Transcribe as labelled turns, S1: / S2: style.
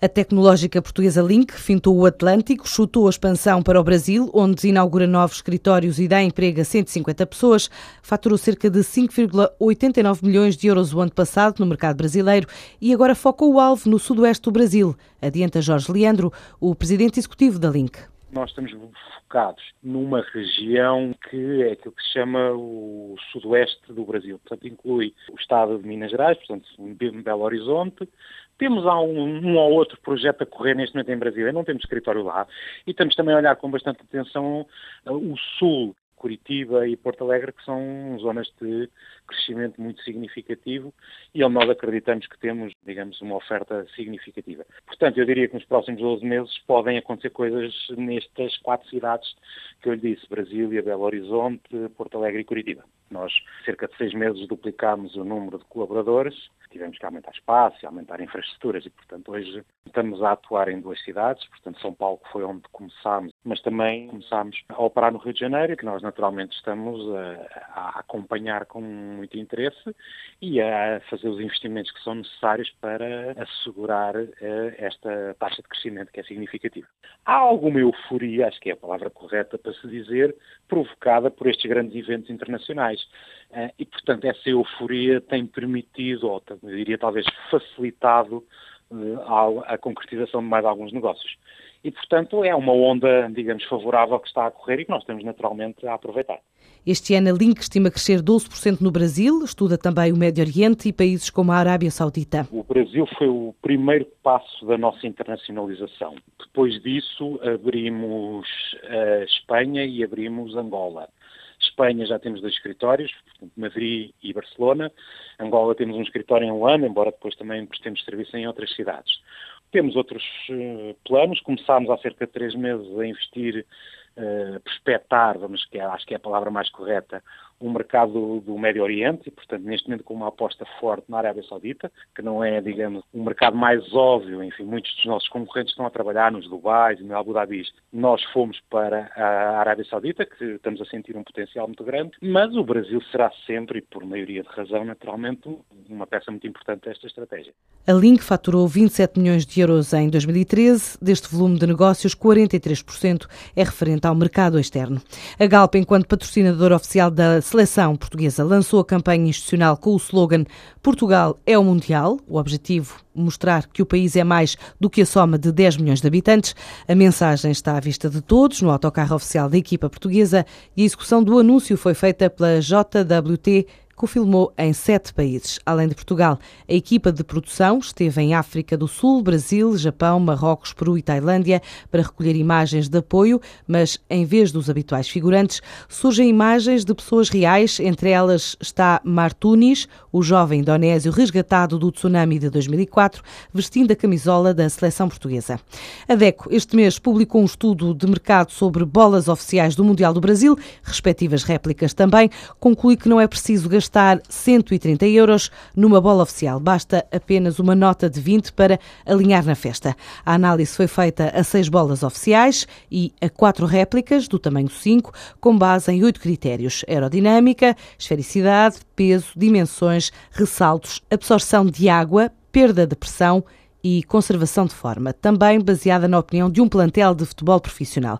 S1: A tecnológica portuguesa Link fintou o Atlântico, chutou a expansão para o Brasil, onde inaugura novos escritórios e dá emprego a 150 pessoas, faturou cerca de 5,89 milhões de euros o ano passado no mercado brasileiro e agora foca o alvo no sudoeste do Brasil, adianta Jorge Leandro, o presidente executivo da Link.
S2: Nós estamos focados numa região que é aquilo que se chama o sudoeste do Brasil. Portanto, inclui o estado de Minas Gerais, portanto, Belo Horizonte, temos um, um, ou outro projeto a correr neste momento em Brasília, não temos escritório lá, e estamos também a olhar com bastante atenção uh, o sul, Curitiba e Porto Alegre, que são zonas de crescimento muito significativo e onde nós acreditamos que temos, digamos, uma oferta significativa. Portanto, eu diria que nos próximos 12 meses podem acontecer coisas nestas quatro cidades que eu lhe disse, Brasília, Belo Horizonte, Porto Alegre e Curitiba. Nós, cerca de seis meses, duplicámos o número de colaboradores, tivemos que aumentar espaço, aumentar infraestruturas e, portanto, hoje estamos a atuar em duas cidades, portanto, São Paulo foi onde começámos, mas também começámos a operar no Rio de Janeiro, que nós naturalmente estamos a, a acompanhar com muito interesse e a fazer os investimentos que são necessários para assegurar uh, esta taxa de crescimento que é significativa. Há alguma euforia, acho que é a palavra correta para se dizer, provocada por estes grandes eventos internacionais. Uh, e, portanto, essa euforia tem permitido, ou eu diria talvez facilitado, uh, a concretização de mais alguns negócios. E, portanto, é uma onda, digamos, favorável que está a correr e que nós temos naturalmente a aproveitar.
S1: Este ano a Link estima crescer 12% no Brasil, estuda também o Médio Oriente e países como a Arábia Saudita.
S2: O Brasil foi o primeiro passo da nossa internacionalização. Depois disso abrimos a Espanha e abrimos Angola. Espanha já temos dois escritórios, Madrid e Barcelona. Angola temos um escritório em Luanda, embora depois também prestemos serviço em outras cidades. Temos outros uh, planos. Começámos há cerca de três meses a investir uh, prospectar, vamos, que é, acho que é a palavra mais correta, o mercado do Médio Oriente e, portanto, neste momento com uma aposta forte na Arábia Saudita, que não é, digamos, um mercado mais óbvio. Enfim, muitos dos nossos concorrentes estão a trabalhar nos Dubai e no Abu Dhabi. Nós fomos para a Arábia Saudita, que estamos a sentir um potencial muito grande, mas o Brasil será sempre, e por maioria de razão, naturalmente, uma peça muito importante desta estratégia.
S1: A Link faturou 27 milhões de euros em 2013. Deste volume de negócios, 43% é referente ao mercado externo. A Galp, enquanto patrocinador oficial da seleção portuguesa lançou a campanha institucional com o slogan Portugal é o Mundial. O objetivo, mostrar que o país é mais do que a soma de 10 milhões de habitantes. A mensagem está à vista de todos no autocarro oficial da equipa portuguesa e a execução do anúncio foi feita pela JWT que filmou em sete países. Além de Portugal, a equipa de produção esteve em África do Sul, Brasil, Japão, Marrocos, Peru e Tailândia para recolher imagens de apoio, mas em vez dos habituais figurantes, surgem imagens de pessoas reais, entre elas está Martunis, o jovem indonésio resgatado do tsunami de 2004, vestindo a camisola da seleção portuguesa. A DECO este mês publicou um estudo de mercado sobre bolas oficiais do Mundial do Brasil, respectivas réplicas também, conclui que não é preciso gastar gastar 130 euros numa bola oficial. Basta apenas uma nota de 20 para alinhar na festa. A análise foi feita a seis bolas oficiais e a quatro réplicas do tamanho 5, com base em oito critérios: aerodinâmica, esfericidade, peso, dimensões, ressaltos, absorção de água, perda de pressão e conservação de forma, também baseada na opinião de um plantel de futebol profissional.